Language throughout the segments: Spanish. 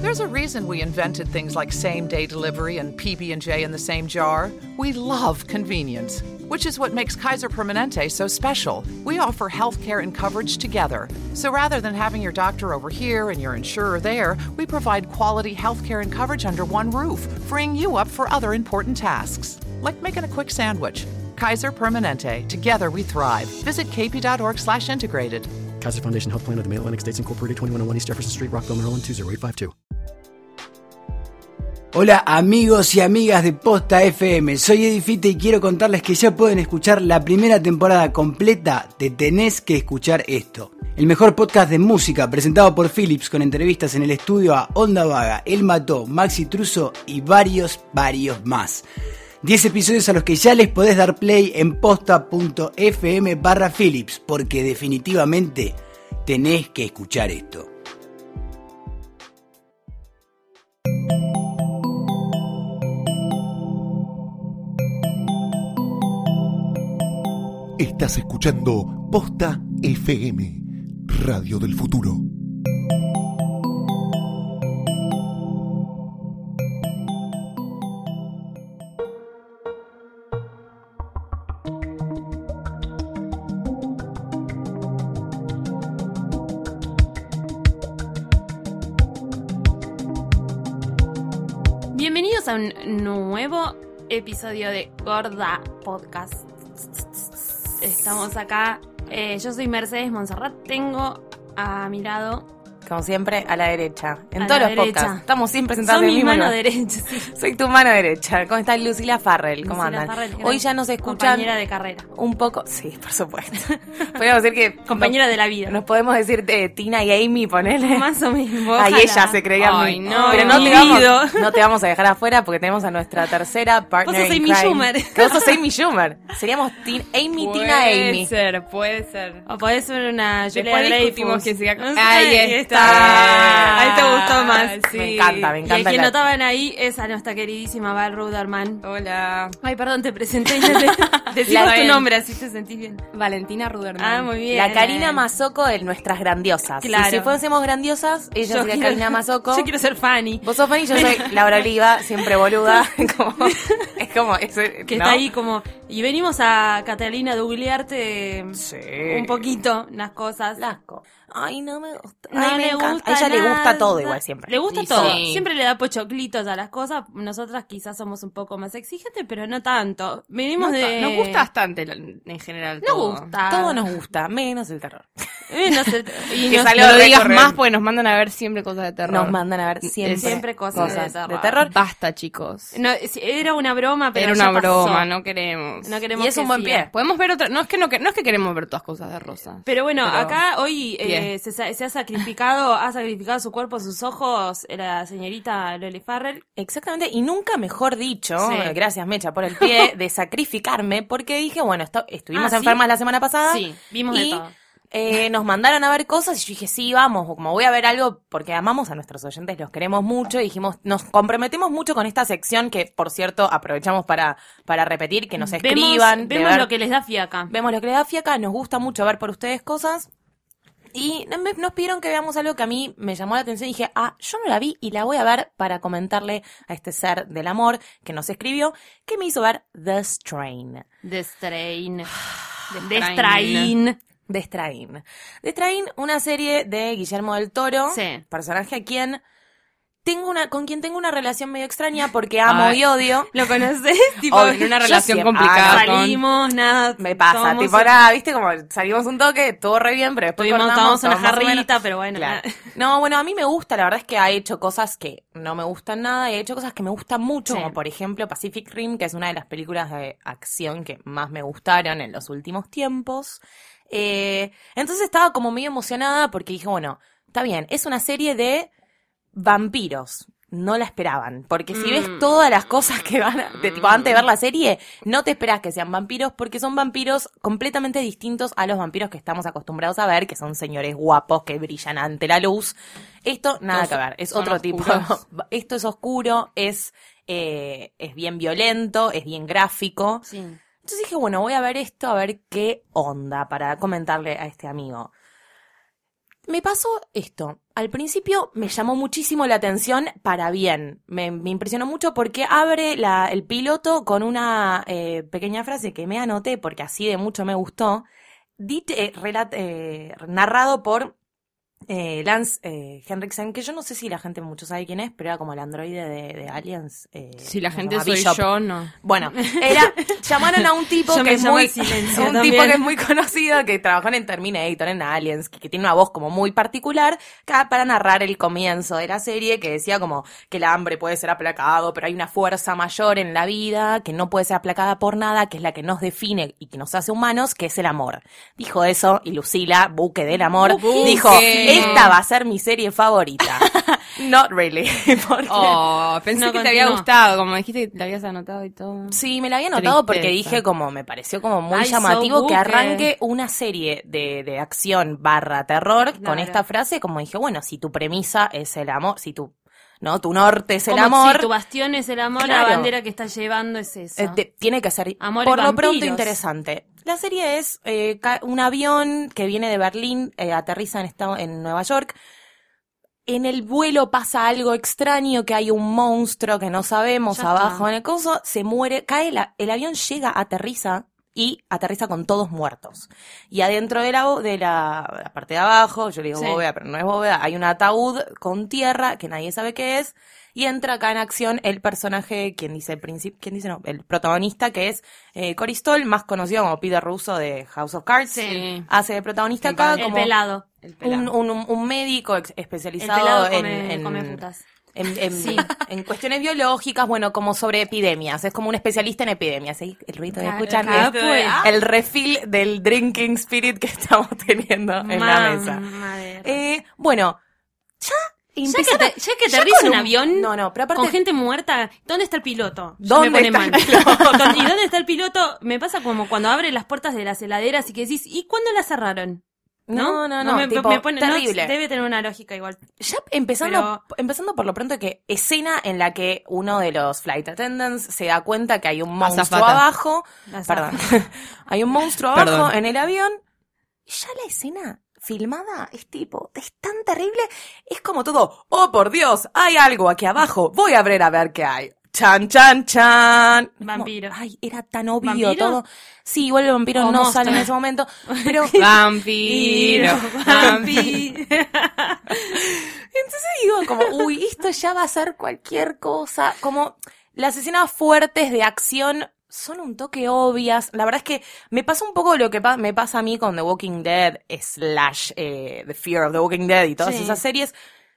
There's a reason we invented things like same-day delivery and PB&J in the same jar. We love convenience, which is what makes Kaiser Permanente so special. We offer healthcare and coverage together. So rather than having your doctor over here and your insurer there, we provide quality healthcare and coverage under one roof, freeing you up for other important tasks, like making a quick sandwich. Kaiser Permanente. Together we thrive. Visit kp.org/integrated. Kaiser Foundation Health Plan of the Mid-Atlantic States Incorporated, 2101 East Jefferson Street, Rockville, Maryland, 20852. Hola amigos y amigas de Posta FM, soy Edifite y quiero contarles que ya pueden escuchar la primera temporada completa de Tenés que escuchar esto. El mejor podcast de música presentado por Philips con entrevistas en el estudio a Onda Vaga, El Mató, Maxi Truso y varios, varios más. 10 episodios a los que ya les podés dar play en posta.fm barra Philips, porque definitivamente tenés que escuchar esto. Estás escuchando Posta FM, Radio del Futuro. Bienvenidos a un nuevo episodio de Gorda Podcast. Estamos acá. eh, yo soy Mercedes Monserrat. Tengo a mi lado. Como siempre, a la derecha. En A todos los derecha. podcasts. Estamos siempre sentados Son en el mi mismo mano lugar. derecha. sí. Soy tu mano derecha. ¿Cómo está Lucila Farrell? ¿Cómo Lucila andan? Farrell, Hoy ya nos escuchan Compañera de carrera. un poco... Sí, por supuesto. Podríamos decir que... Compañera de la vida. Nos podemos decir de Tina y Amy, ponele. Más o menos. Ahí ojalá. ella se creía Ay, muy... no, Pero no te, vamos, no te vamos a dejar afuera porque tenemos a nuestra tercera partner Vos sos Amy. Schumer. Que vos sos Amy Schumer. Seríamos Tin- Amy, Tina, Amy. ser, puede ser. O podés ser una Julia Después discutimos quién siga con- Ahí está. Ahí te gustó más. Sí. Me encanta, me Y el encanta. que la- notaban ahí es a nuestra queridísima Val Ruderman. Hola. Ay, perdón, te presenté. y te- Decimos tu nombre, así te sentís bien. Valentina Ruderman. Ah, muy bien. La Karina Mazoco de nuestras grandiosas. Claro. Y si fuésemos grandiosas, ella Yo sería quiero- Karina Mazoco. Yo quiero ser Fanny. Vos sos Fanny, yo soy Laura Oliva, siempre boluda. Como- es como... eso, Que ¿no? está ahí como... Y venimos a Catalina a googlearte Sí. un poquito las cosas. Lasco. Ay, no me gusta. No Ay, me le encanta. gusta A ella le gusta nada. todo igual siempre. Le gusta todo. sí. Siempre le da pochoclitos a las cosas. Nosotras quizás somos un poco más exigentes, pero no tanto. Venimos Nos, de... nos gusta bastante en general. Nos todo. gusta. Todo nos gusta, menos el terror. Eh, no sé, y Que nos- salió No lo digas más porque nos mandan a ver siempre cosas de terror. Nos mandan a ver siempre, Siempre cosas de terror. Basta, chicos. no, era una broma, pero Era ya una pasó. broma, no queremos. No queremos Y es un buen siga. pie. Podemos ver otra. No es que no, que- no es que queremos ver todas cosas de Rosa. Pero bueno, Pero- acá hoy eh, Se, se ha sacrificado, ha sacrificado su cuerpo, sus ojos, la señorita Loli Farrell. Exactamente, y nunca mejor dicho, Sí. gracias Mecha por el pie, de sacrificarme, porque dije, bueno, esto- estuvimos Ah, ¿sí? enfermas la semana pasada. Sí, vimos de y todo. eh, nos mandaron a ver cosas y yo dije, sí, vamos, como voy a ver algo, porque amamos a nuestros oyentes, los queremos mucho, y dijimos, nos comprometemos mucho con esta sección que, por cierto, aprovechamos para, para repetir, que nos escriban. Vemos, de vemos ver- lo que les da fiaca. Vemos lo que les da fiaca, nos gusta mucho ver por ustedes cosas. Y nos pidieron que veamos algo que a mí me llamó la atención y dije, ah, yo no la vi y la voy a ver para comentarle a este ser del amor que nos escribió, que me hizo ver The Strain. The Strain. The. Strain. The Strain. The Strain, una serie de Guillermo del Toro, Sí. personaje a quien tengo una, con quien tengo una relación medio extraña porque amo Ay. y odio. ¿Lo conoces? tipo, Obvio, En una relación complicada. Ah, con- salimos, nada. Me pasa, tomamos tipo, nada, viste, como salimos un toque, todo re bien, pero después Tuvimos, cortamos, tomamos una jarrita, pero bueno. Claro. No, bueno, a mí me gusta, la verdad es que ha hecho cosas que no me gustan nada y ha hecho cosas que me gustan mucho, Sí. como por ejemplo Pacific Rim, que es una de las películas de acción que más me gustaron en los últimos tiempos. Eh, entonces estaba como medio emocionada porque dije, bueno, está bien, es una serie de vampiros. No la esperaban, porque si ves Mm. todas las cosas que van, a- de, tipo, antes de ver la serie, no te esperas que sean vampiros, porque son vampiros completamente distintos a los vampiros que estamos acostumbrados a ver, que son señores guapos que brillan ante la luz. Esto nada que ver, es otro tipo. Esto es oscuro, es, eh, es bien violento, es bien gráfico. Sí. Entonces dije, bueno, voy a ver esto, a ver qué onda para comentarle a este amigo. Me pasó esto. Al principio me llamó muchísimo la atención para bien. Me, impresionó mucho porque abre el piloto con una eh, pequeña frase que me anoté porque así de mucho me gustó. Eh, eh, narrado por eh, Lance eh, Henriksen, que yo no sé si la gente mucho sabe quién es, pero era como el androide de, de Aliens. eh, Si la gente soy Bishop. yo, no. Bueno, era, llamaron a un tipo que es muy, un también. tipo que es muy conocido, que trabajó en Terminator, en Aliens, que, que tiene una voz como muy particular, para narrar el comienzo de la serie, que decía como que el hambre puede ser aplacado, pero hay una fuerza mayor en la vida que no puede ser aplacada por nada, que es la que nos define y que nos hace humanos, que es el amor. Dijo eso y Lucila, buque del amor, Buque. dijo, esta va a ser mi serie favorita. Not really. porque- Oh, pensé No que te había gustado, como dijiste que te habías anotado y todo. Sí, me la había notado porque dije como, me pareció como muy so llamativo que arranque una serie de, de acción barra terror con esta frase, como dije, bueno, si tu premisa es el amor, si tu, no, tu norte es el Como amor, Si tu bastión es el amor, Claro. la bandera que estás llevando es esa. eh, te- tiene que ser Amor por lo pronto interesante. La serie es eh, un avión que viene de Berlín, eh, aterriza en, esta- en Nueva York. En el vuelo pasa algo extraño, que hay un monstruo que no sabemos Ya abajo está. en el coso, se muere, cae, la- el avión llega, aterriza y aterriza con todos muertos. Y adentro de la, de la, la parte de abajo, yo le digo Sí. bóveda, pero no es bóveda, hay un ataúd con tierra que nadie sabe qué es. Y entra acá en acción el personaje, quien dice el principio, quien dice no, el protagonista que es eh, Cory Stoll, más conocido como Peter Russo de House of Cards. Sí. Hace de protagonista El acá el como pelado. El un, un, un médico El especializado en, en- come putas. en, en- Sí. en cuestiones biológicas, bueno, como sobre epidemias. Es como un especialista en epidemias. ¿sí? El ruido Ca- escuchan acá, es pues. el refill del drinking spirit que estamos teniendo en la mesa. Eh, bueno, ya Ya que, te, ya que ya aterriza con un un- avión No, no, pero aparte- con gente muerta, ¿dónde está el piloto? ¿Dónde me pone está mal. el piloto? ¿Y dónde está el piloto? Me pasa como cuando abre las puertas de las heladeras y que decís, ¿y cuándo la cerraron? No, no, no, me, tipo, me pone, no, terrible. debe tener una lógica igual. Ya empezando, empezando por lo pronto que escena en la que uno de los flight attendants se da cuenta que hay un monstruo Azafata. abajo. Perdón. hay un monstruo abajo Perdón. en el avión. Y ya la escena filmada es tipo, es tan terrible. Es como todo, oh por Dios, hay algo aquí abajo. Voy a abrir a ver qué hay. Chan, chan, chan. Como, Vampiro. ay, era tan obvio ¿Vampiro? todo. Sí, igual el vampiro no monstruo. sale en ese momento. Pero Vampiro. Vampi. Entonces digo, como, uy, esto ya va a ser cualquier cosa. Como las escenas fuertes de acción son un toque obvias. La verdad es que me pasa un poco lo que pa- me pasa a mí con The Walking Dead, slash eh, The Fear of the Walking Dead y todas Sí. esas series,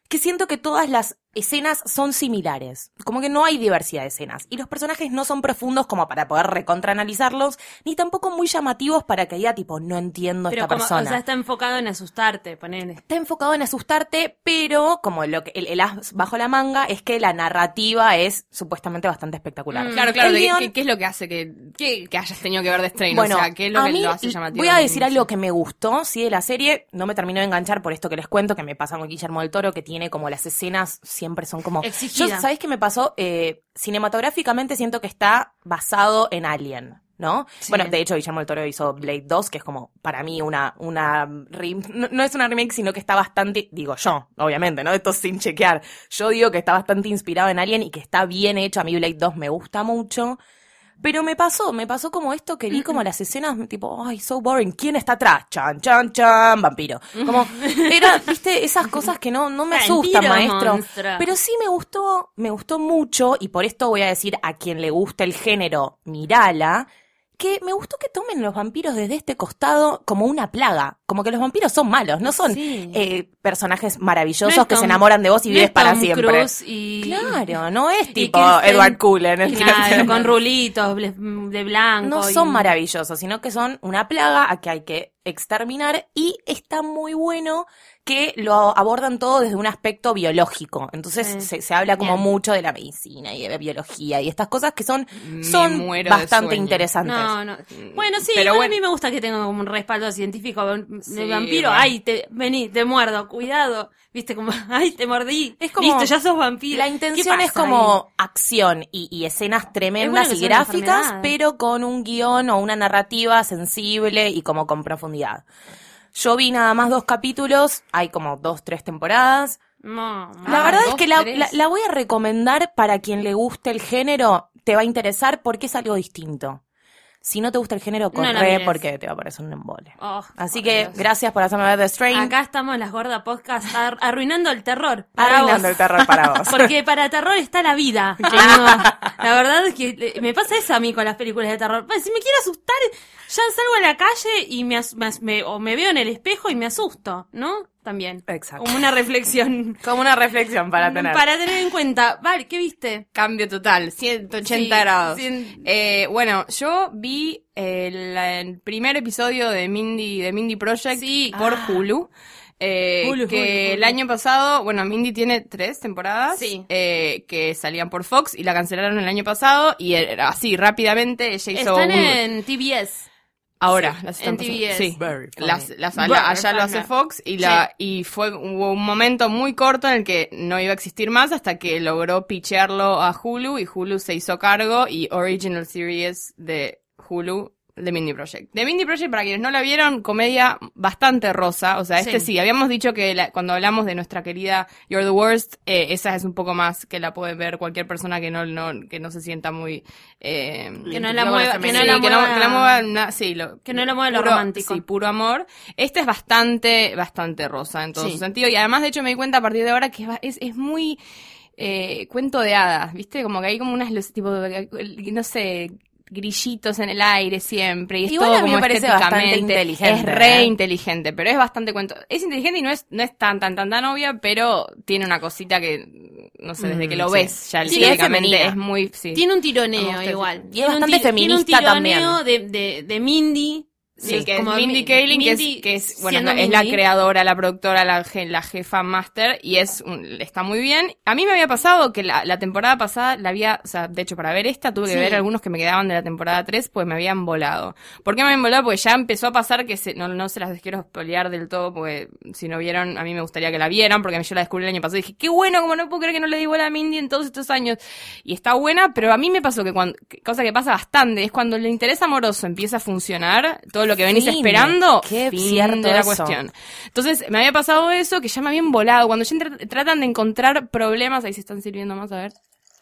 que siento que todas las escenas son similares. Como que no hay diversidad de escenas. Y los personajes no son profundos como para poder recontraanalizarlos, ni tampoco muy llamativos para que diga, tipo, no entiendo Pero esta como, persona o sea, está enfocado en asustarte, ponele. está enfocado en asustarte, pero como lo que el, el as bajo la manga es que la narrativa es supuestamente bastante espectacular. Mm. Claro, claro. El ¿qué, guión- qué- qué es lo que hace que, que, que hayas tenido que ver de Strain? bueno, o sea, ¿qué es lo a que mí lo hace llamativo? voy a decir algo que me gustó, sí, de la serie. No me terminó de enganchar por esto que les cuento, que me pasa con Guillermo del Toro, que tiene como las escenas siempre son como... Exigida. Yo, ¿sabés qué me pasó? Eh, cinematográficamente siento que está basado en Alien. ¿No? Sí. Bueno, de hecho, Guillermo del Toro hizo Blade 2, que es como, para mí, una, una no, no es una remake, sino que está bastante, digo yo, obviamente, ¿no? Esto sin chequear. Yo digo que está bastante inspirado en Alien y que está bien hecho. A mí Blade 2 me gusta mucho. Pero me pasó, me pasó como esto que vi como las escenas, tipo, ay, so boring, ¿quién está atrás? Chan, chan, chan, vampiro. Como, era, viste, esas cosas que no, no me asustan, Vampiro, maestro. monstruo. Pero sí me gustó, me gustó mucho, y por esto voy a decir a quien le gusta el género, mirala, que me gustó que tomen los vampiros desde este costado como una plaga. Como que los vampiros son malos, no son Sí. eh, personajes maravillosos No que se enamoran de vos y no vives es para siempre. Y, Claro, no es tipo Edward Cullen. el Claro, con rulitos de blanco. no y- son maravillosos, sino que son una plaga a que hay que exterminar y está muy bueno que lo abordan todo desde un aspecto biológico. Entonces Sí. se, se habla como Bien. mucho de la medicina y de biología y estas cosas que son, Me son bastante interesantes. No, no. Bueno, sí, Pero igual bueno. a mí me gusta que tenga como un respaldo científico. Sí, vampiro, bueno. ay, te, vení, te muerdo, cuidado. Viste, como, ay, te mordí. Es como- Listo, ya sos vampiro. La ¿Qué intención es como acción y, y escenas tremendas y gráficas, pero con un guion o una narrativa sensible y como con profundidad. Yo vi nada más dos capítulos, hay como dos, tres temporadas. No, La Ah, verdad es que la, la- la voy a recomendar para quien le guste el género, te va a interesar porque es algo distinto. Si no te gusta el género, No corre porque te va a parecer un embole. Oh, Así que Dios. gracias por hacerme ver The Strain. Acá estamos las gordas podcast ar- arruinando el terror. Para Arruinando vos. el terror para vos. Porque para terror está la vida. La verdad es que eh, me pasa eso a mí con las películas de terror. Pues, si me quiero asustar, ya salgo a la calle y me, me as- me- o me veo en el espejo y me asusto, ¿no? También. Exacto. Como una reflexión. Como una reflexión para tener. Para tener en cuenta. Vale, ¿qué viste? Cambio total, 180 Sí, grados. cien- Eh, bueno, yo vi el, el primer episodio de Mindy, de Mindy Project Sí. por Ah. Hulu. eh, Hulu, que Hulu, el año pasado, bueno, Mindy tiene tres temporadas Sí. eh, que salían por Fox y la cancelaron el año pasado y era así rápidamente ella hizo Están un- en TBS. Ahora Sí, las están en sí. Las, las- la- allá lo hace Fox y la y fue hubo un momento muy corto en el que no iba a existir más hasta que logró pichearlo a Hulu y Hulu se hizo cargo y Original Series de Hulu The Mindy Project. The Mindy Project, para quienes no la vieron, comedia bastante rosa. O sea, este sí, Sí. habíamos dicho que la- cuando hablamos de nuestra querida You're the Worst, eh, esa es un poco más que la puede ver cualquier persona que no, no, que no se sienta muy... Eh, Que no la mueva- que no la mueva- sí, lo- Que no la mueva lo puro- romántico. Sí, puro amor. Este es bastante, bastante rosa en todo Sí. su sentido. Y además, de hecho, me di cuenta a partir de ahora que es, es muy eh, cuento de hadas, ¿viste? Como que hay como unas tipo, no sé, grillitos en el aire siempre. Y es Igual todo a mí como me parece bastante inteligente, Es re ¿eh? inteligente, pero es bastante cuento. Es inteligente y no es, no es tan, tan, tan, tan obvia, pero tiene una cosita que, no sé, desde que lo Mm, sí. ves, ya Sí, estéticamente es muy, sí. Tiene un tironeo igual. Y es Tiene un bastante ti- tiene un feminista tironeo de, de, de Mindy. Sí, que es Mindy Mi- Kaling, que es, que es, bueno, es la creadora, la productora, la, je- la jefa máster, y es, un- está muy bien. A mí me había pasado que la, la temporada pasada la había, o sea, de hecho, para ver esta tuve que Sí. ver algunos que me quedaban de la temporada 3, pues me habían volado. ¿Por qué me habían volado? Porque ya empezó a pasar que se, no, no se las quiero spoilear del todo, porque si no vieron, a mí me gustaría que la vieran, porque yo la descubrí el año pasado y dije, qué bueno, como no puedo creer que no le di bola a Mindy en todos estos años. Y está buena, pero a mí me pasó que cuando, cosa que pasa bastante, es cuando el interés amoroso empieza a funcionar, todo lo que venís Fin. esperando, Qué fin cierto de la eso. cuestión. Entonces, me había pasado eso, que ya me habían volado. Cuando ya tra- tratan de encontrar problemas, ahí se están sirviendo más, a ver.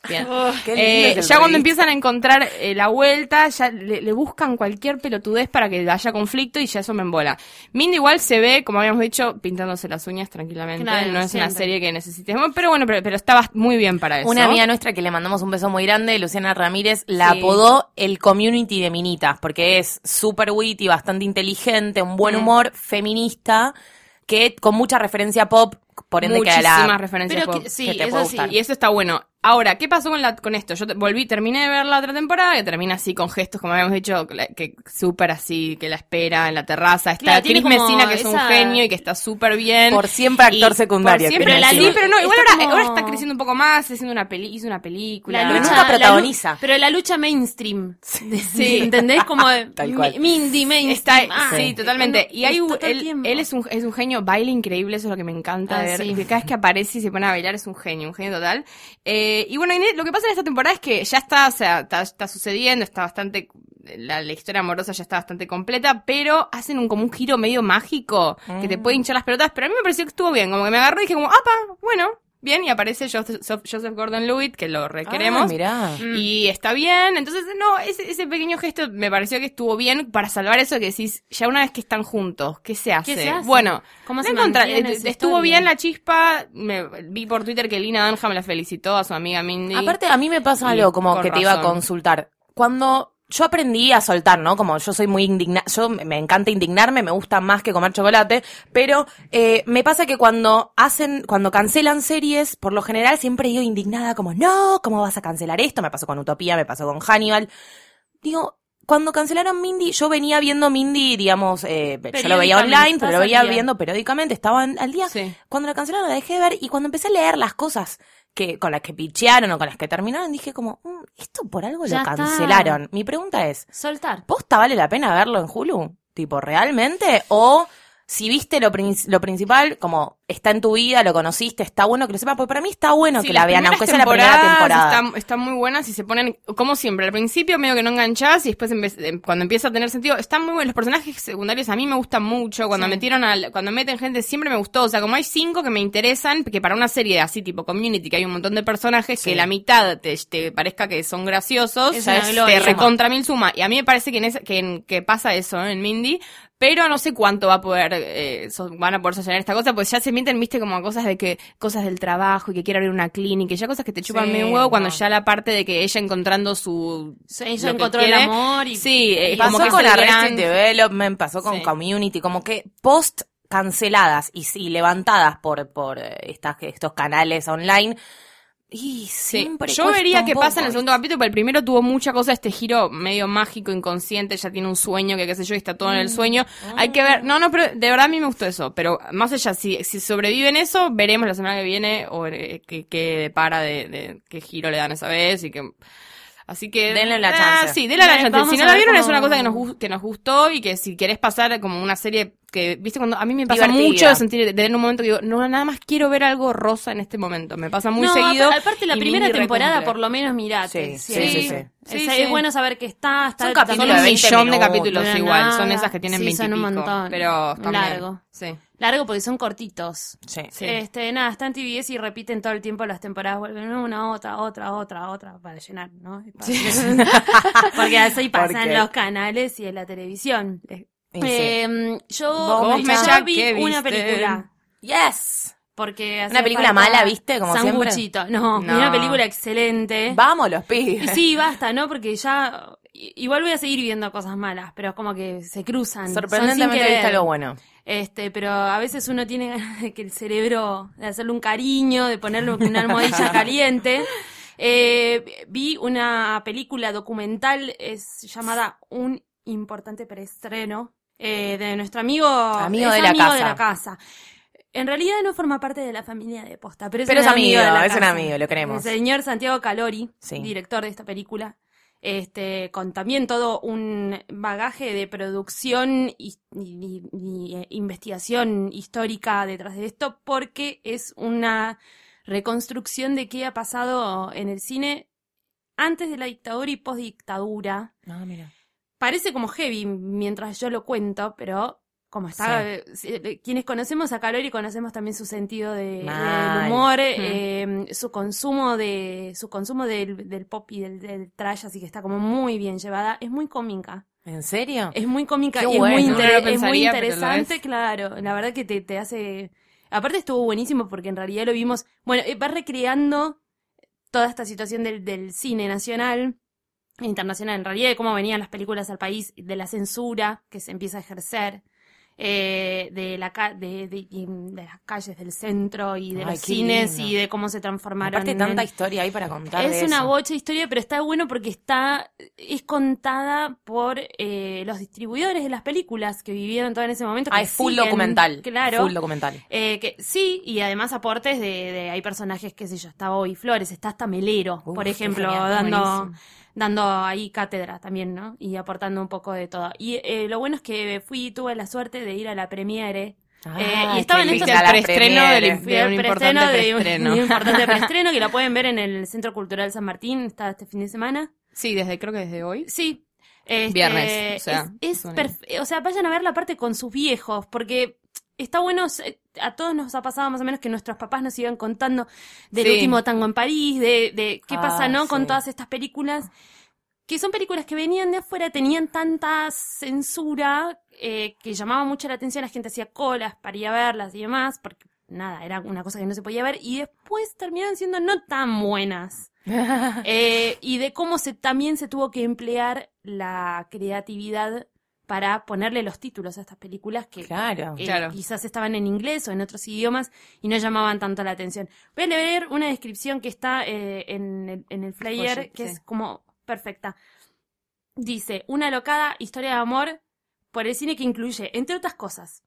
Bien. Qué lindo Eh, ya cuando empiezan a encontrar eh, la vuelta, ya le, le buscan cualquier pelotudez para que haya conflicto y ya eso me embola. Mindy igual se ve, como habíamos dicho, pintándose las uñas tranquilamente. Claro, no es una serie que necesitemos, pero bueno, pero, pero estaba muy bien para eso. Una amiga nuestra que le mandamos un beso muy grande, Luciana Ramírez, la Sí. apodó el community de Minitas, porque es súper witty, bastante inteligente, un buen Mm. humor, feminista, que con mucha referencia pop, por ende que a Muchísimas la... referencias Pero pop. que- sí, que te eso puede sí. Y eso está bueno. Ahora, ¿qué pasó con la con esto? Yo te- volví, terminé de ver la otra temporada, que termina así con gestos, como habíamos dicho, que, que súper así, que la espera en la terraza. Está Claro, como Messina, que es un genio y que está súper bien. Por siempre actor Y- secundario, por siempre, sí, pero no, igual Está ahora, como- ahora está creciendo un poco más, está haciendo una peli, hizo una película. La Pero lucha, nunca la lu- protagoniza. pero la lucha mainstream. Sí. ¿Entendés? Como Tal cual. Mi- Mindy Está, mainstream. sí, Ah, totalmente. no, Y hay, está él, él es un, es un genio, baila increíble, eso es lo que me encanta Ah, ver. sí. que Cada vez que aparece y se pone a bailar es un genio, un genio total. Eh, y bueno, Inés, lo que pasa en esta temporada es que ya está, o sea, está, está sucediendo, está bastante, la, la historia amorosa ya está bastante completa, pero hacen un como un giro medio mágico que te puede hinchar las pelotas, pero a mí me pareció que estuvo bien, como que me agarró y dije como, apa, bueno, bien, y aparece Joseph, Joseph Gordon-Levitt, que lo requeremos. Ah, mirá. Y está bien, entonces no, ese, ese pequeño gesto me pareció que estuvo bien para salvar eso que decís, ya una vez que están juntos, ¿qué se hace? se hace? Bueno, ¿Cómo se eh, estuvo historia? bien la chispa, me, vi por Twitter que Lina Dunham la felicitó a su amiga Mindy. Aparte, a mí me pasa algo como que te iba a consultar. Cuando yo aprendí a soltar, ¿no? Como yo soy muy indignada, yo me encanta indignarme, me gusta más que comer chocolate, pero eh, me pasa que cuando hacen, cuando cancelan series, por lo general siempre digo indignada como, no, ¿cómo vas a cancelar esto? Me pasó con Utopía, me pasó con Hannibal. Digo, cuando cancelaron Mindy, yo venía viendo Mindy, digamos, eh, yo lo veía online, pero lo veía viendo periódicamente, estaba al día. Sí. Cuando la cancelaron la dejé de ver y cuando empecé a leer las cosas que con las que pichearon o con las que terminaron, dije como, "Mm, esto por algo Ya lo está. cancelaron. Mi pregunta es, Soltar. ¿posta vale la pena verlo en Hulu? Tipo, ¿realmente? O si viste lo, prin- lo principal, como está en tu vida, lo conociste, está bueno que lo sepas, porque para mí está bueno Sí, que la vean, aunque sea la primera temporada. Están, están muy buenas y se ponen, como siempre, al principio medio que no enganchás y después cuando empieza a tener sentido, están muy buenos. Los personajes secundarios a mí me gustan mucho. Cuando metieron al, cuando meten gente siempre me gustó. O sea, como hay cinco que me interesan, que para una serie así tipo community, que hay un montón de personajes que la mitad te, te parezca que son graciosos, Es ya te recontra mil suma. Y a mí me parece que, en esa- que, en- que pasa eso ¿eh? en Mindy. Pero no sé cuánto va a poder, eh, so- van a poder sostener esta cosa, pues ya se meten, viste, como a cosas de que, cosas del trabajo y que quiere abrir una clínica, y ya cosas que te chupan Sí, medio huevo cuando no. ya la parte de que ella encontrando su... Sí, ella encontró el quiere. amor y- Sí, eh, y pasó como que con es el Arrested gran- Development, pasó con Sí. Community, como que post canceladas y, y levantadas por, por eh, estas, estos canales online. Y Sí, yo vería qué pasa en el segundo capítulo, pero el primero tuvo mucha cosa, este giro medio mágico, inconsciente, ya tiene un sueño, que qué sé yo, y está todo en Mm. el sueño. Hay que ver, no, no, pero de verdad a mí me gustó eso, pero más allá, si, si sobreviven eso, veremos la semana que viene o eh, qué depara de, de qué giro le dan esa vez y que... Así que... Denle la ah, chance. sí, denle la chance. Si no la vieron es una cosa que nos, que nos gustó y que si querés pasar como una serie que, viste, cuando a mí me pasa Divertida. mucho de sentir, de tener un momento que digo, no, nada más quiero ver algo rosa en este momento. Me pasa muy no, seguido. apa- aparte la primera temporada recumple. por lo menos mirate. Sí, sí, sí, sí. Es, Sí, es sí. bueno saber que está, está Son capítulos Son un de 20 millón de minutos. capítulos igual, son esas que tienen Sí, 20 son un pico, montón. Pero también, Largo. Sí. Largo porque son cortitos. Sí. Sí. Este, nada, está en TBS y repiten todo el tiempo las temporadas, vuelven una, otra, otra, otra, otra, para llenar, ¿no? Para- Porque así pasan Porque- los canales y en la televisión. Sí. Eh, yo Vos, yo Mecha, vi ¿qué una película. Yes. Porque ¿Una película mala, viste? Como siempre. sanguchito. No, vi No. una película excelente. Vamos los Y pibes. sí, basta, ¿no? Porque ya. Igual voy a seguir viendo cosas malas, pero es como que se cruzan. Sorprendentemente viste lo bueno. Este, pero a veces uno tiene ganas de que el cerebro, de hacerle un cariño, de ponerle una almohadilla caliente. Eh, vi una película documental, es llamada Un importante preestreno, eh, de nuestro amigo, Amigo de la amigo casa. de la casa. En realidad no forma parte de la familia de Posta, pero es, Pero un es amigo, amigo, de la es un amigo, lo queremos. El señor Santiago Calori, Sí. director de esta película, este, con también todo un bagaje de producción y, y- y- y, eh, investigación histórica detrás de esto, porque es una reconstrucción de qué ha pasado en el cine antes de la dictadura y post dictadura. No, mira. Parece como heavy mientras yo lo cuento, pero como está, eh, si- quienes conocemos a Calori conocemos también su sentido de, del humor, eh, su consumo de, su consumo del, del pop y del, del trash, así que está como muy bien llevada. Es muy cómica. ¿En serio? Es muy cómica Qué y bueno. es, muy No es muy interesante, es. claro. La verdad que te, te hace... Aparte estuvo buenísimo porque en realidad lo vimos... Bueno, eh, va recreando toda esta situación del, del cine nacional e internacional, en realidad de cómo venían las películas al país, de la censura que se empieza a ejercer, eh, de, la ca- de, de- las calles del centro y de Ay, los cines lindo. y de cómo se transformaron. Aparte en- tanta historia hay para contar es de una eso. bocha de historia, pero está bueno porque está es contada por eh, los distribuidores de las películas que vivieron todo en ese momento. Ah, es full siguen, documental. Claro. Full documental. Eh, que sí, y además aportes de, de- hay personajes, qué sé yo, está Bobby Flores, está hasta Melero, Uf, por ejemplo, genial, dando, buenísimo. Dando ahí cátedra también, ¿no? Y aportando un poco de todo. Y eh, lo bueno es que fui, tuve la suerte de ir a la premiere. eh, y estaban estos la preestreno del- de un importante de un- preestreno. de un importante preestreno que la pueden ver en el Centro Cultural San Martín, está este fin de semana. Sí, desde, creo que desde hoy. Sí. Este, Viernes, o sea, es, es o sea, vayan a ver la parte con sus viejos, porque está bueno, a todos nos ha pasado más o menos que nuestros papás nos iban contando del Sí. último tango en París, de, de qué Ah, pasa, ¿no? Con todas estas películas, que son películas que venían de afuera, tenían tanta censura eh, que llamaba mucho la atención, la gente hacía colas para ir a verlas y demás, porque nada, era una cosa que no se podía ver, y después terminaron siendo no tan buenas. Eh, y de cómo se también se tuvo que emplear la creatividad para ponerle los títulos a estas películas que Claro. eh, Claro. quizás estaban en inglés o en otros idiomas y no llamaban tanto la atención. Voy a leer una descripción que está eh, en, el, en el flyer, Oye, que sí. es como perfecta. Dice, una locada historia de amor por el cine que incluye, entre otras cosas,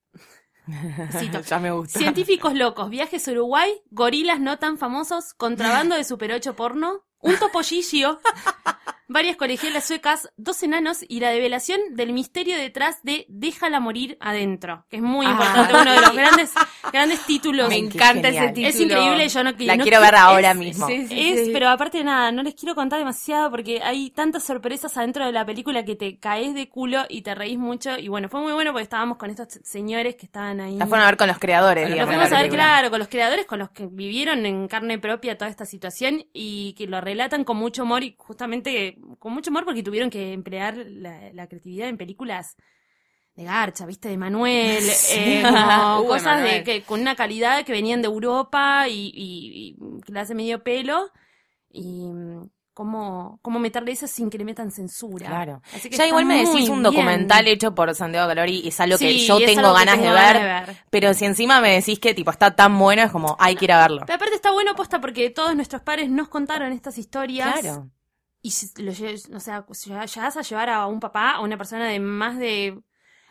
cito, ya me gusta. Científicos locos, viajes a Uruguay, gorilas no tan famosos, contrabando de Super 8 porno, un topollillo, varias colegialas suecas, dos enanos y la develación del misterio detrás de Déjala morir adentro, que es muy Ah. importante, uno de los grandes, grandes títulos. Me encanta ese título. Es increíble, yo no La no quiero ver ahora es- mismo. Sí, sí, Es, sí. pero aparte de nada, no les quiero contar demasiado porque hay tantas sorpresas adentro de la película que te caes de culo y te reís mucho. Y bueno, fue muy bueno porque estábamos con estos señores que estaban ahí. La fueron a ver con los creadores, Lo digamos. de fuimos a ver, claro, con los creadores, con los que vivieron en carne propia toda esta situación y que lo relatan con mucho humor y justamente con mucho humor porque tuvieron que emplear la, la creatividad en películas de Garcha, viste, de Manuel, eh, como Uh, cosas de que con una calidad que venían de Europa y, y, y clase medio pelo y mm, cómo, cómo meterle eso sin que le metan censura. Claro. Así que Ya igual me decís un bien. documental hecho por Santiago Calori y es algo que Sí, yo tengo que ganas de ver, ganas de ver. Pero si encima me decís que tipo está tan bueno, es como, hay que ir a verlo. Pero aparte está bueno posta porque todos nuestros padres nos contaron estas historias. Claro. Y si lo lle- o sea, llegas a llevar a un papá, a una persona de más de.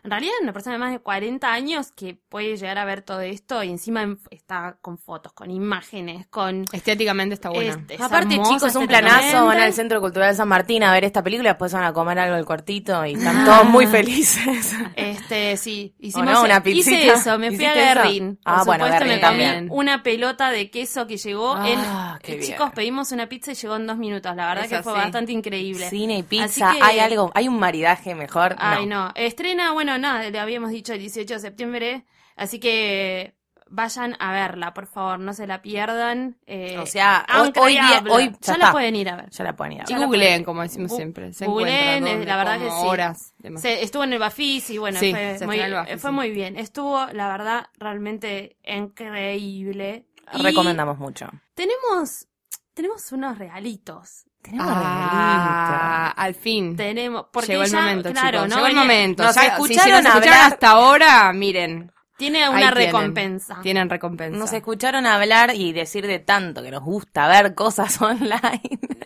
En realidad, una persona de más de 40 años que puede llegar a ver todo esto y encima en- está con fotos, con imágenes, con. Estéticamente está bueno. Este, es Aparte, hermosa chicos, un planazo, van al Centro Cultural San Martín a ver esta película, después van a comer algo del cuartito y están todos muy felices. Este, sí, hicimos no? ¿Una hice pizzita? eso, me fui a. Por Ah, bueno, supuesto, me también. una pelota de queso que llegó Ah, en. qué eh, bien. chicos, pedimos una pizza y llegó en dos minutos. La verdad Eso que fue sí. bastante increíble. Cine y pizza, que- hay algo, hay un maridaje mejor. Ay, no. Estrena, bueno, nada, le habíamos dicho el 18 de septiembre, así que vayan a verla, por favor, no se la pierdan. Eh, O sea, hoy- día- hoy ya ya la pueden ir a ver. Ya la pueden ir a Y ver. googleen, pueden- como decimos siempre. Se googleen, donde la verdad que sí. horas. demás. Se- estuvo en el Bafis y bueno, Sí, fue, muy, estrenó el Bafis, fue sí. muy bien. Estuvo, la verdad, realmente increíble. Y Recomendamos mucho. Tenemos, tenemos unos regalitos. Tenemos Ah, al fin. Tenemos, porque Llegó el ya, momento, claro, chicos. ¿no? Llegó el momento. Nos Ya- si- escucharon si nos escucharon hablar- hasta ahora, miren. Tiene una recompensa. Tienen recompensa. Nos escucharon hablar y decir de tanto que nos gusta ver cosas online.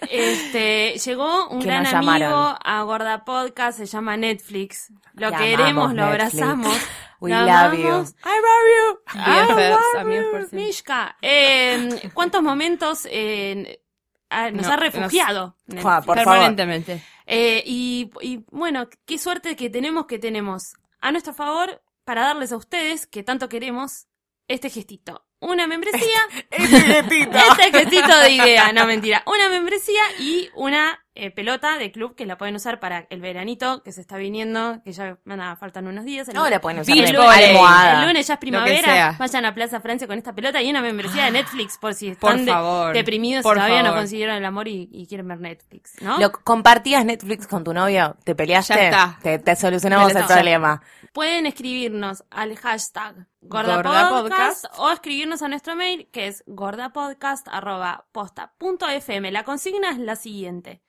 Este, llegó un Que gran amigo llamaron. a Gorda Podcast, se llama Netflix. Lo queremos, lo Netflix. abrazamos. We lo love amamos. you. I love you. Mishka. Eh, ¿Cuántos momentos eh, ah, nos No, ha refugiado? Por favor. Permanentemente. Eh, y, y, bueno, qué suerte que tenemos que tenemos a nuestro favor para darles a ustedes, que tanto queremos, este gestito. Una membresía. Este gestito. este gestito de idea, no mentira. Una membresía y una eh, pelota de club que la pueden usar para el veranito que se está viniendo, que ya nada, faltan unos días. El No, lunes- la pueden usar volley. almohada. el lunes ya es primavera, vayan a Plaza Francia con esta pelota y una membresía de Netflix por si Por están de- deprimidos Por y todavía no consiguieron el amor y, y quieren ver Netflix, ¿no? Lo compartías Netflix con tu novio, te peleaste, Ya está. Te, te solucionamos el problema. Pueden escribirnos al hashtag Gordapodcast. gordapodcast o escribirnos a nuestro mail que es gordapodcast.posta.fm. La consigna es la siguiente.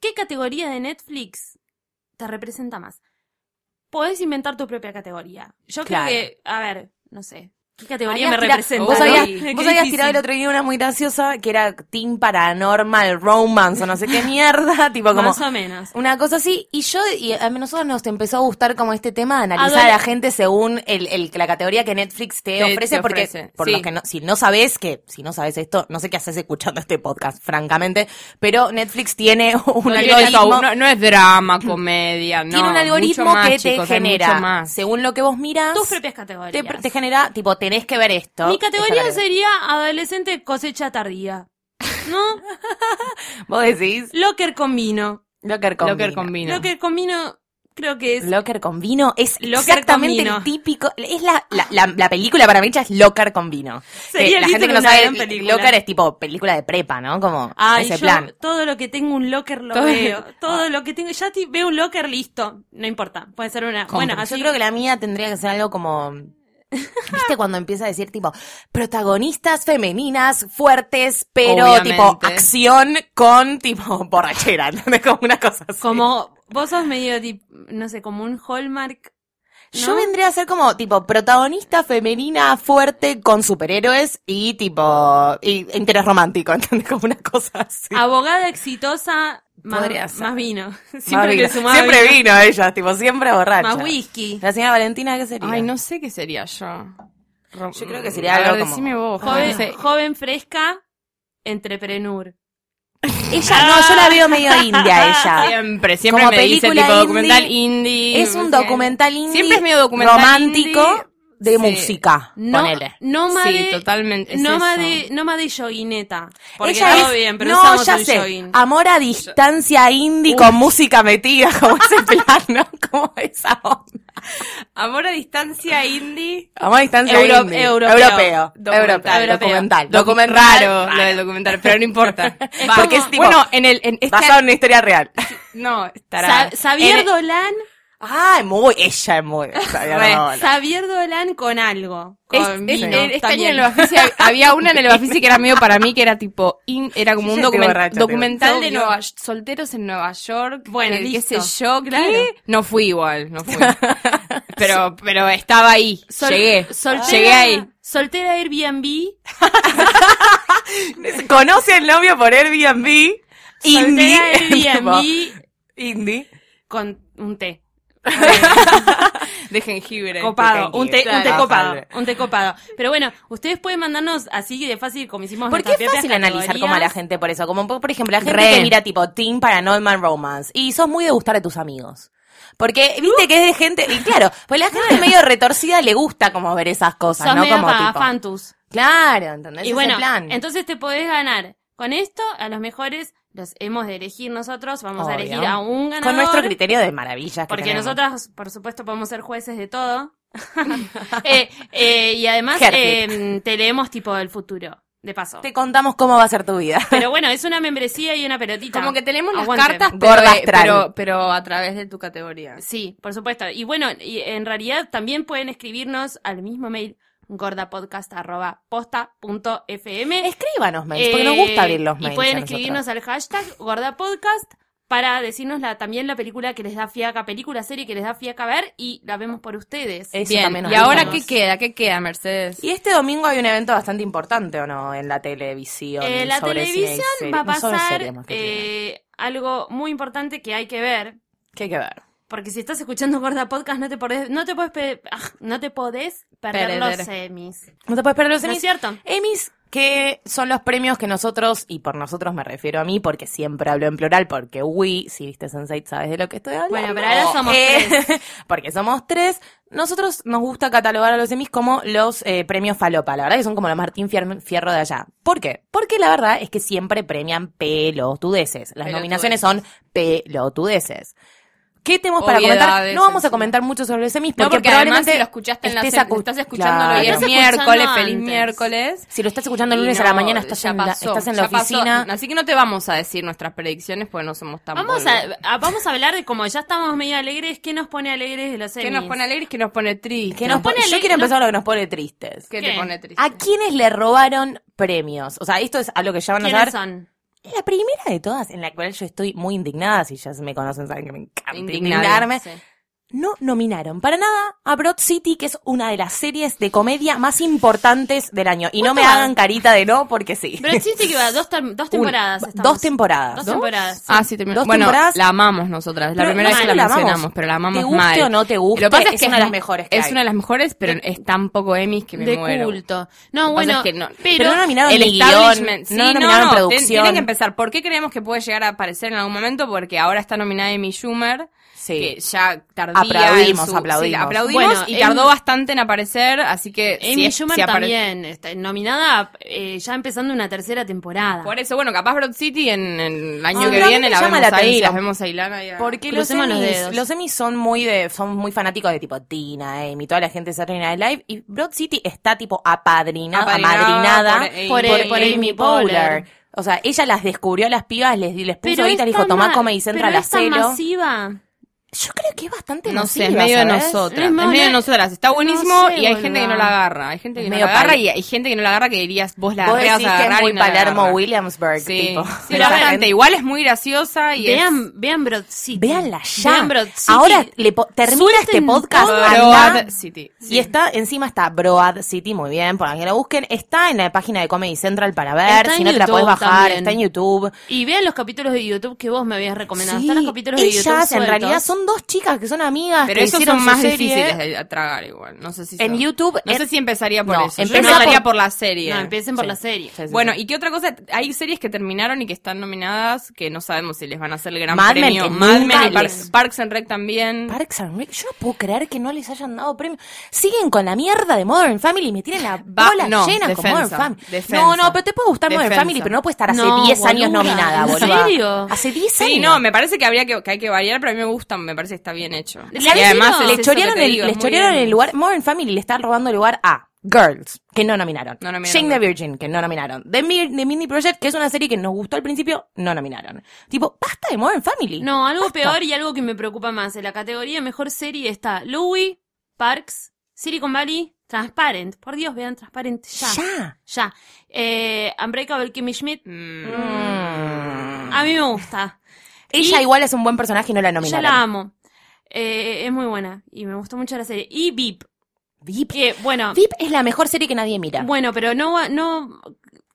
¿Qué categoría de Netflix te representa más? Podés inventar tu propia categoría. Yo Claro. creo que, a ver, no sé. ¿Qué categoría me representa? Vos habías, vos tirado el otro día una muy graciosa que era Team Paranormal Romance o no sé qué mierda, tipo como Más o menos. una cosa así. Y yo, y a nosotros nos empezó a gustar como este tema de analizar a la gente según el, el- la categoría que Netflix te, Te- ofrece, te porque ofrece, por sí. los que no, si no sabes que, si no sabes esto, no sé qué haces escuchando este podcast, francamente, pero Netflix tiene un No, algoritmo. no, no es drama, comedia, no. tiene un algoritmo más, que te chicos, genera, mucho más. según lo que vos miras, Tus propias te, categorías. te genera, tipo, tenés que ver esto. Mi categoría sería adolescente cosecha tardía. ¿No? Vos decís, Locker con vino. Locker con Locker vino. con vino. Locker con vino creo que es... Locker con vino es Locker exactamente vino. el típico. Es la, la, la, la película para mí ya es Locker con vino. Sería el la gente que no sabe, película. Locker es tipo película de prepa, ¿no? Como Ay, ese yo plan. todo lo que tengo un locker lo Todo- veo. Todo lo que tengo, ya veo un locker listo. No importa, puede ser una... Bueno, Yo creo que la mía tendría que ser algo como. ¿Viste cuando empieza a decir tipo protagonistas femeninas fuertes, pero Obviamente. tipo acción con tipo borrachera, ¿entendés? Como una cosa así. Como vos sos medio, tip- no sé, como un Hallmark. ¿no? Yo vendría a ser como tipo protagonista femenina fuerte con superhéroes y tipo y interés romántico, ¿entendés? Como una cosa así. Abogada exitosa, Podría ser. más vino. Más Siempre vino. que sumaba Siempre vino. vino ella, tipo siempre borracha. Más whisky. La señora Valentina, ¿qué sería? Ay, no sé qué sería yo. Yo creo que sería A ver, algo como- decime vos. Joven, no sé. joven fresca, entrepreneur. Ella, no, yo la veo medio india ella. Siempre, siempre Como me dice película tipo documental indie, indie. Es un documental indie. Siempre es medio documental romántico indie. De Sí. música. No, ponele. nómade, Sí, totalmente, es nómade, eso. nómade yoguineta. Porque Ella todo es- bien, pero no, usamos ya sé. jogging. Amor a distancia indie con música metida, como ese plan, ¿no? Como esa onda. Amor a distancia indie. Amor a distancia Euro- indie. europeo. Europeo. Documental. Europeo. Europeo. Documental. Docu- Documental. Raro, lo del documental, pero no importa. Porque es tipo- bueno, en el, en este Basado en una historia real. no, estará. Sa- Xavier En- Dolan, Ah, muy, ella es muy. Re. Xavier Dolan con algo. Es- Con es- vino, el- este año en el Bafisi había una en el Bafisi que era medio para mí que era tipo in- era como Sí, un document- borracha, documental de Nueva solteros en Nueva York Bueno, eh, qué sé yo ¿qué? Claro. no fui igual no fui pero pero estaba ahí Sol- llegué soltera, llegué ahí Soltera Airbnb. Conoce al novio por Airbnb. Indie. Soltera Airbnb Indie. con un té. de jengibre Copado, un té, un té copado, un té copado. Pero bueno, ustedes pueden mandarnos así de fácil como hicimos Porque es fácil analizar como a la gente por eso. Como por ejemplo, la gente Re. que mira tipo Teen Paranormal Romance. Y sos muy de gustar a tus amigos. Porque, viste que es de gente, y claro, pues la gente medio retorcida le gusta como ver esas cosas, Sos ¿no? Como tipo. fantus. Claro, ¿entendés? Y bueno, plan. entonces te podés ganar con esto a los mejores, los hemos de elegir nosotros, vamos a elegir a un ganador. Con nuestro criterio de maravillas que Porque tenemos. nosotras, por supuesto, podemos ser jueces de todo. Eh, eh, y además eh, te leemos tipo el futuro, de paso. Te contamos cómo va a ser tu vida. Pero bueno, es una membresía y una pelotita. como que tenemos las Aguante. cartas pero, Gorda eh, pero pero a través de tu categoría Sí, por supuesto. Y bueno, y en realidad también pueden escribirnos al mismo mail gordapodcast.posta.fm. Escríbanos mails, porque nos gusta abrir los mails. Eh, Y pueden a escribirnos al hashtag gordapodcast para decirnos la, también la película que les da fiaca, película, serie que les da fiaca ver y la vemos por ustedes. Eso bien también nos y ahora qué queda qué queda Mercedes Y este domingo hay un evento bastante importante, ¿o no? En la televisión. Eh, la televisión va a pasar eh, algo muy importante que hay que ver. ¿Qué hay que ver? Porque si estás escuchando Gorda Podcast no te podés, no te podés, no te podés perder los semis. No te puedes perder los ¿No Emmys. es cierto? Emmys, que son los premios que nosotros, y por nosotros me refiero a mí, porque siempre hablo en plural, porque we, si viste Sense8 sabes de lo que estoy hablando. Bueno, pero ahora somos tres. porque somos tres. Nosotros nos gusta catalogar a los Emmys como los eh, premios falopa. La verdad que son como los Martín Fier- Fierro de allá. ¿Por qué? Porque la verdad es que siempre premian pelotudeces. Las Pelotudeces. nominaciones son pelotudeces. ¿Qué tenemos para comentar? No vamos a comentar mucho sobre los Emmys no porque, porque probablemente si lo escuchaste en la estés se- acu- estás escuchándolo Claro. y es Estás miércoles escuchando feliz antes. miércoles Si lo estás escuchando el lunes a la mañana, estás, ya en la, pasó, estás en la pasó. oficina. Así que no te vamos a decir nuestras predicciones porque no somos tan Vamos a, a- vamos a hablar de como ya estamos medio alegres, ¿qué nos pone alegres de los semis? ¿Qué nos pone alegres? ¿Qué nos pone tristes? Que nos pone yo quiero empezar no- lo que nos pone tristes. ¿Qué, ¿Qué? te pone triste? ¿A quiénes le robaron premios? O sea, esto es algo que ya van a ¿Quiénes saber. son? La primera de todas, en la cual yo estoy muy indignada, si ya me conocen, saben que me encanta indignarme. sí. No nominaron para nada a Broad City, que es una de las series de comedia más importantes del año. Y no me hagan carita de no, porque sí. Pero existe que va dos, dos temporadas. Estamos. dos temporadas. Dos ¿Dos? temporadas. Ah, sí, terminó. Dos bueno, temporadas. la amamos nosotras. La Pero primera vez que la, la amamos. mencionamos, pero la amamos Te guste mal. o no te guste, Lo que pasa es, es que una de las mejores que Es hay. una de las mejores, pero es tan poco Emmys que me de muero. culto. No, bueno, es que no- pero, Pero no nominaron el ni guion, establishment, sí, no no, nominaron no, producción. tienen que empezar. ¿Por qué creemos que puede llegar a aparecer en algún momento? Porque ahora está nominada Amy Schumer, Sí. que ya tardía Aplaudimos, su- aplaudimos. sí, la aplaudimos Bueno, y Amy- tardó bastante en aparecer, así que si Amy es- si también está nominada eh, ya empezando una tercera temporada. Por eso, bueno, capaz Broad City en, en el año que viene la vemos la ahí, las vemos a Ilana y a- Porque los Emmys, los Emmys son muy de, son muy fanáticos de tipo Tina, Amy, toda la gente de Saturday Night Live y Broad City está tipo apadrinada, amadrinada por por, por Amy Poehler. O sea, ella las descubrió a las pibas, les, les puso ahorita, dijo, tomá ma- Comedy Central pero a es tan celo. masiva. Yo creo que es bastante No sé, es medio de nosotras. Es medio de no- nosotras. Está no buenísimo sé, y hay gente que no la agarra. Hay gente que no la agarra pal- y hay gente que no la agarra que dirías, vos la Vos reas decís a que es muy y no la Palermo agarra. Williamsburg, Sí, tipo. sí, Pero bastante. gente- Igual es muy graciosa y es... Vean, vean Broad City. Véanla ya. Vean Broad City. Ahora le po- termina este podcast. Broad City. Y está, encima está Broad City, muy bien, para que lo busquen. Está en la página de Comedy Central para ver, Está si no te la podés bajar, también. está en YouTube. Y vean los capítulos de YouTube que vos me habías recomendado. Sí, Están los capítulos de YouTube ellas en realidad son dos chicas que son amigas Pero que esos hicieron son más serie. difíciles de tragar igual. No sé si En son- YouTube, No en- sé si empezaría por No, eso. Yo empezaría por- por, la serie. No, empiecen por Sí. la serie. Sí, sí, Bueno. ¿y qué otra cosa? Hay series que terminaron y que están nominadas que no sabemos si les van a hacer el gran Mad premio. Mad Men y Parks and Rec también. Parks and Rec, yo no puedo creer que no les hayan dado premio. Siguen con la mierda de Modern Family y me tienen la bola no, llena con defensa, Modern Family. defensa. No, no, pero te puede gustar Modern. Family, pero no puede estar hace No, 10 años nominada, ¿en boluda. serio? Hace 10 años. Sí, no, me parece que habría que, que hay que variar, pero a mí me gusta, me parece que está bien hecho. ¿La y además le chorearon, el, digo, chorearon el lugar. Modern Family le está robando el lugar a Girls, que no nominaron. No nominaron. Shane the Virgin, que no nominaron. The, The Mini Project, que es una serie que nos gustó al principio, no nominaron. Tipo, basta de Modern Family. No, algo Basta. peor y algo que me preocupa más. En la categoría mejor serie está Louis, Parks, Silicon Valley, Transparent. Por Dios, vean Transparent ya. Ya. Ya. Eh, Unbreakable Kimmy Schmidt. Mm. Mm. A mí me gusta. Ella Y- igual es un buen personaje y no la Yo nominaron. la amo. Eh, es muy buena y me gustó mucho la serie. Y VIP. VIP. Que, bueno, VIP es la mejor serie que nadie mira. bueno, pero no, va- no,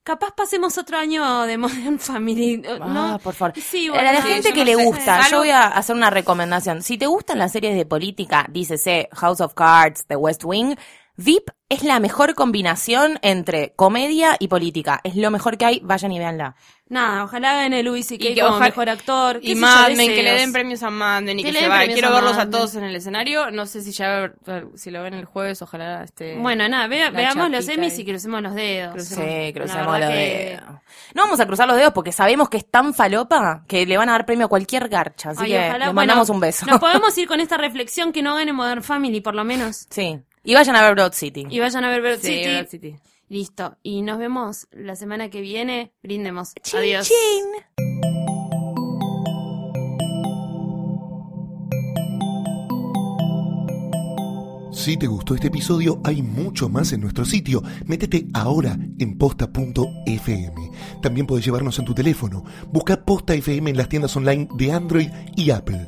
capaz pasemos otro año de Modern Family. Ah, ¿no? por favor. Sí, A bueno, la sí, gente yo que no le sé. gusta, yo voy a hacer una recomendación. Si te gustan las series de política, dícese House of Cards, The West Wing, VIP es la mejor combinación entre comedia y política. Es lo mejor que hay, vayan y véanla. Nada, ojalá gane Louis C.K. Y que como ojalá- mejor actor. Y sé yo, Mad Men, que le den premios a Mad Men y Que se vaya. Quiero verlos a todos en el escenario. No sé si ya si lo ven el jueves, ojalá este Bueno, nada, veamos los ahí. y crucemos los dedos. Sí, crucemos los que- dedos. No vamos a cruzar los dedos porque sabemos que es tan falopa que le van a dar premio a cualquier garcha. Así Ay, que ojalá, le bueno, mandamos un beso. Nos podemos ir con esta reflexión que no gane Modern Family, por lo menos. Sí. Y vayan a ver Broad City. Y vayan a ver Bird Sí, City. Broad City. Listo. Y nos vemos la semana que viene. Brindemos. Chin, Adiós. chin. Si te gustó este episodio, hay mucho más en nuestro sitio. Métete ahora en posta.fm. También puedes llevarnos en tu teléfono. Busca Posta FM en las tiendas online de Android y Apple.